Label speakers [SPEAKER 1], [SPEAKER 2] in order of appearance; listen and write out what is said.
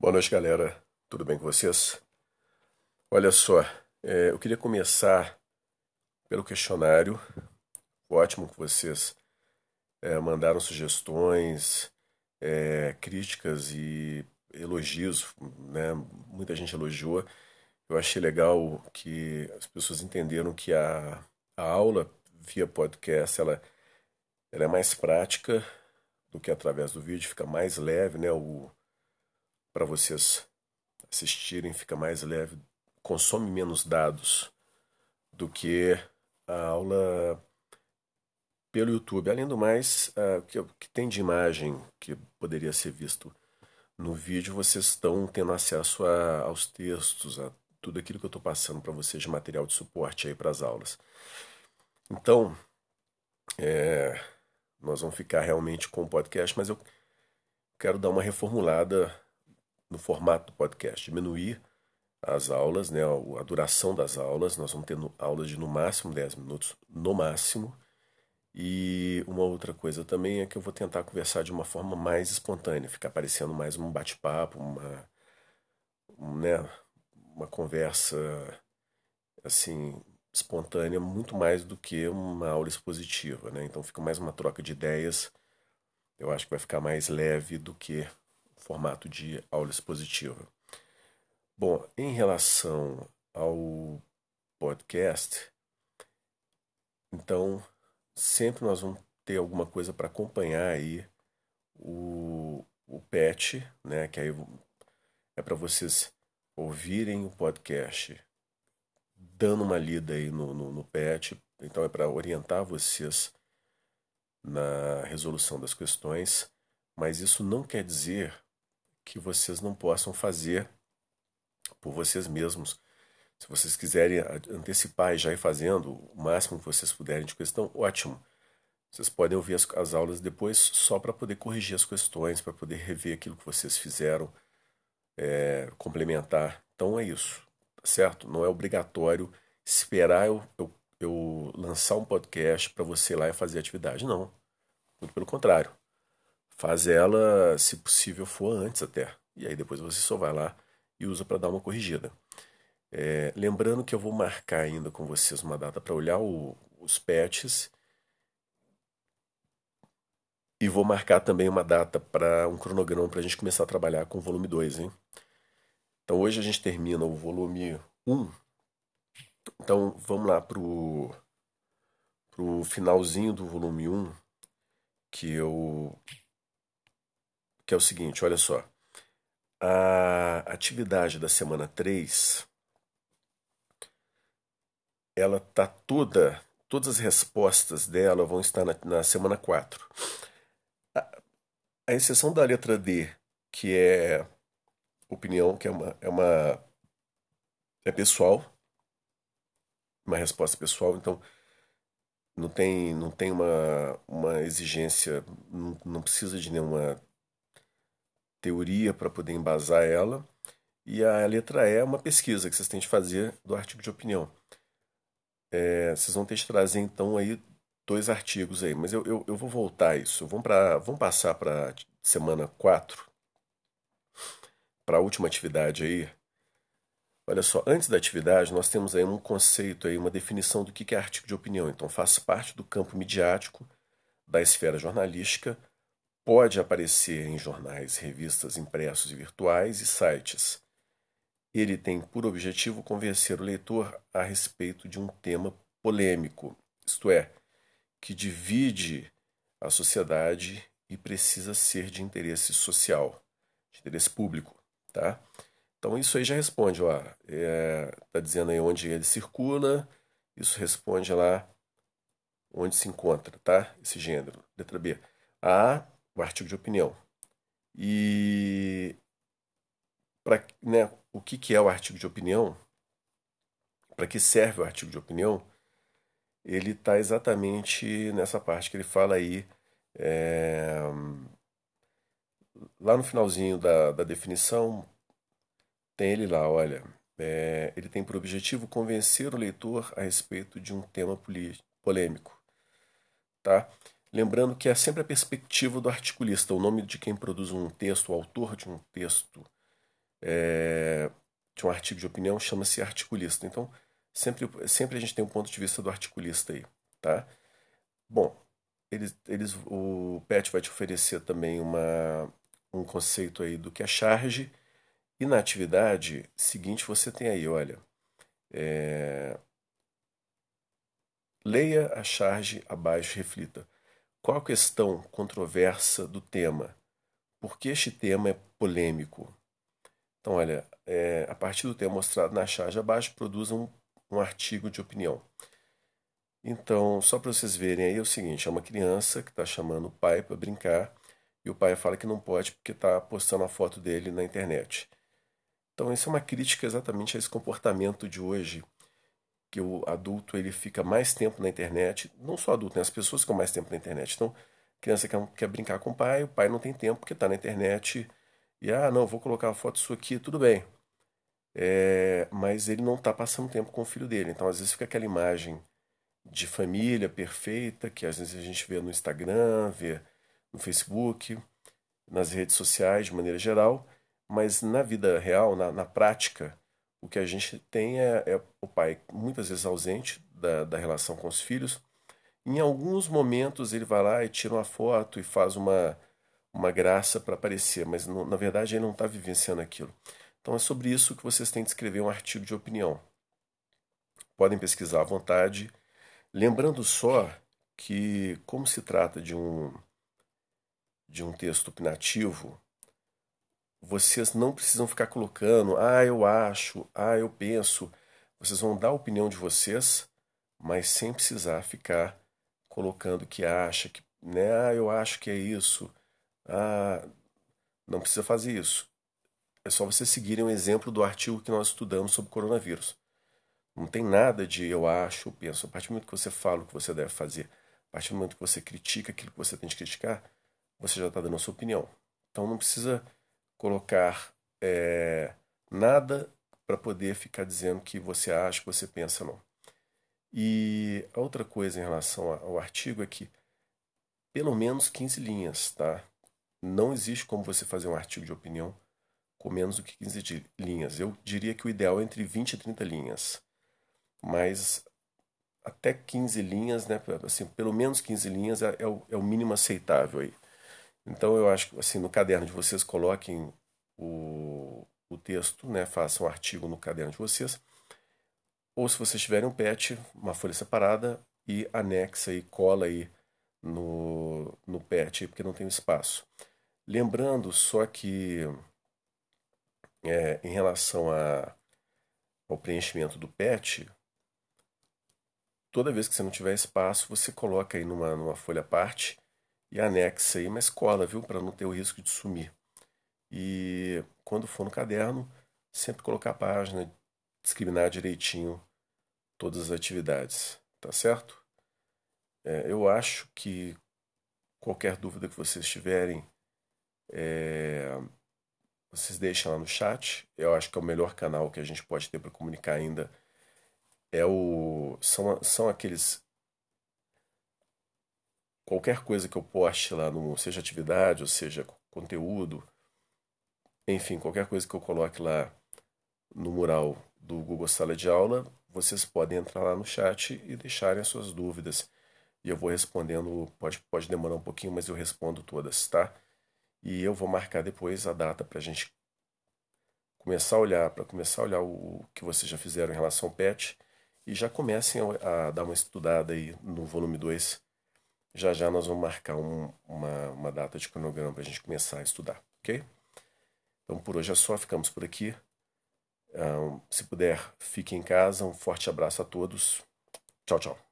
[SPEAKER 1] Boa noite, galera. Tudo bem com vocês? Olha só, é, eu queria começar pelo questionário. Ótimo que vocês é, mandaram sugestões, é, críticas e elogios, né? Muita gente elogiou. Eu achei legal que as pessoas entenderam que a, a aula via podcast ela, ela é mais prática do que através do vídeo, fica mais leve, né? O, para vocês assistirem, fica mais leve, consome menos dados do que a aula pelo YouTube. Além do mais, o que, que tem de imagem que poderia ser visto no vídeo, vocês estão tendo acesso a, aos textos, a tudo aquilo que eu estou passando para vocês de material de suporte aí para as aulas. Então, é, nós vamos ficar realmente com o podcast, mas eu quero dar uma reformulada no formato do podcast, diminuir as aulas, né, a duração das aulas. Nós vamos ter aulas de no máximo 10 minutos, no máximo. E uma outra coisa também é que eu vou tentar conversar de uma forma mais espontânea, ficar parecendo mais um bate-papo, uma, né, uma conversa assim espontânea, muito mais do que uma aula expositiva, né? Então fica mais uma troca de ideias. Eu acho que vai ficar mais leve do que formato de aula expositiva. Bom, em relação ao podcast, então sempre nós vamos ter alguma coisa para acompanhar aí o, o PET, né? Que aí é para vocês ouvirem o podcast dando uma lida aí no, no, no PET. Então é para orientar vocês na resolução das questões, mas isso não quer dizer que vocês não possam fazer por vocês mesmos. Se vocês quiserem antecipar e já ir fazendo o máximo que vocês puderem de questão, ótimo. Vocês podem ouvir as, as aulas depois só para poder corrigir as questões, para poder rever aquilo que vocês fizeram, é, complementar. Então é isso, tá certo? Não é obrigatório esperar eu, eu, eu lançar um podcast para você ir lá e fazer atividade. Não. Muito pelo contrário faz ela, se possível for antes até. E aí depois você só vai lá e usa para dar uma corrigida. É, lembrando que eu vou marcar ainda com vocês uma data para olhar o, os patches e vou marcar também uma data para um cronograma para a gente começar a trabalhar com o volume 2, hein? Então hoje a gente termina o volume 1. Então vamos lá pro pro finalzinho do volume 1, que eu que é o seguinte, olha só. A atividade da semana 3 ela tá toda, todas as respostas dela vão estar na, na semana 4. A, a, exceção da letra D, que é opinião, que é uma, é uma é pessoal, uma resposta pessoal, então não tem, não tem uma, uma exigência, não, não precisa de nenhuma teoria para poder embasar ela. E a letra E é uma pesquisa que vocês têm de fazer do artigo de opinião. É, vocês vão ter de trazer então aí dois artigos aí, mas eu, eu, eu vou voltar a isso. Vamos, pra, vamos passar para semana 4, para a última atividade aí. Olha só, antes da atividade, nós temos aí um conceito, aí, uma definição do que é artigo de opinião. Então, faz parte do campo midiático da esfera jornalística Pode aparecer em jornais, revistas impressos e virtuais e sites. Ele tem por objetivo convencer o leitor a respeito de um tema polêmico, isto é, que divide a sociedade e precisa ser de interesse social, de interesse público, tá? Então isso aí já responde, ó, é, tá dizendo aí onde ele circula, isso responde lá onde se encontra, tá? Esse gênero. Letra B. A o artigo de opinião. E para né, o que, que é o artigo de opinião? Para que serve o artigo de opinião? Ele está exatamente nessa parte que ele fala aí, é, lá no finalzinho da, da definição, tem ele lá, olha, é, ele tem por objetivo convencer o leitor a respeito de um tema polêmico, tá? Lembrando que é sempre a perspectiva do articulista, o nome de quem produz um texto, o autor de um texto, é, de um artigo de opinião chama-se articulista. Então, sempre, sempre a gente tem um ponto de vista do articulista aí, tá? Bom, eles, eles, o PET vai te oferecer também uma, um conceito aí do que é charge. E na atividade seguinte você tem aí, olha, é, leia a charge abaixo reflita. Qual a questão controversa do tema? Por que este tema é polêmico? Então, olha, é, a partir do tema mostrado na charge abaixo, produza um, um artigo de opinião. Então, só para vocês verem aí, é o seguinte: é uma criança que está chamando o pai para brincar e o pai fala que não pode porque está postando a foto dele na internet. Então, isso é uma crítica exatamente a esse comportamento de hoje, que o adulto ele fica mais tempo na internet, não só adulto, né? as pessoas ficam mais tempo na internet. Então, criança quer, quer brincar com o pai, o pai não tem tempo porque está na internet e, ah, não, vou colocar a foto sua aqui, tudo bem. É, mas ele não está passando tempo com o filho dele. Então, às vezes, fica aquela imagem de família perfeita que às vezes a gente vê no Instagram, vê no Facebook, nas redes sociais de maneira geral, mas na vida real, na, na prática, o que a gente tem é, é, o pai muitas vezes ausente da, da relação com os filhos. Em alguns momentos ele vai lá e tira uma foto e faz uma, uma graça para aparecer, mas não, na verdade ele não está vivenciando aquilo. Então é sobre isso que vocês têm de escrever um artigo de opinião. Podem pesquisar à vontade Lembrando só que, como se trata de um, de um texto opinativo, vocês não precisam ficar colocando, ah, eu acho, ah, eu penso. Vocês vão dar a opinião de vocês, mas sem precisar ficar colocando que acha, que, né, ah, eu acho que é isso. Ah, não precisa fazer isso. É só vocês seguirem o exemplo do artigo que nós estudamos sobre coronavírus. Não tem nada de eu acho, eu penso. A partir do momento que você fala o que você deve fazer, a partir do momento que você critica aquilo que você tem de criticar, você já está dando a sua opinião. Então não precisa colocar é, nada para poder ficar dizendo que você acha, que você pensa, não. E a outra coisa em relação ao artigo é que pelo menos 15 linhas, tá? Não existe como você fazer um artigo de opinião com menos do que 15 linhas. Eu diria que o ideal é entre 20 e 30 linhas mas até 15 linhas, né, assim, pelo menos 15 linhas é, é, o, é o mínimo aceitável aí. Então eu acho que assim, no caderno de vocês coloquem o, o texto, né, façam um artigo no caderno de vocês. Ou se vocês tiverem um pet, uma folha separada e anexa e cola aí no, no pet, porque não tem espaço. Lembrando só que é, em relação a, ao preenchimento do pet, toda vez que você não tiver espaço, você coloca aí numa, numa folha à parte e anexa aí uma escola, viu? Para não ter o risco de sumir. E quando for no caderno, sempre colocar a página, discriminar direitinho todas as atividades, tá certo? É, eu acho que qualquer dúvida que vocês tiverem, é, vocês deixam lá no chat. Eu acho que é o melhor canal que a gente pode ter para comunicar ainda é o são, são aqueles qualquer coisa que eu poste lá no seja atividade ou seja conteúdo enfim qualquer coisa que eu coloque lá no mural do Google Sala de Aula vocês podem entrar lá no chat e deixarem as suas dúvidas. E eu vou respondendo pode pode demorar um pouquinho mas eu respondo todas tá? E eu vou marcar depois a data para a gente começar a olhar para começar a olhar o que vocês já fizeram em relação ao PET e já comecem a, a dar uma estudada aí no volume 2. Já já nós vamos marcar um, uma, uma data de cronograma para a gente começar a estudar, ok? Então por hoje é só, ficamos por aqui. Um, se puder, fique em casa. Um forte abraço a todos. Tchau, tchau.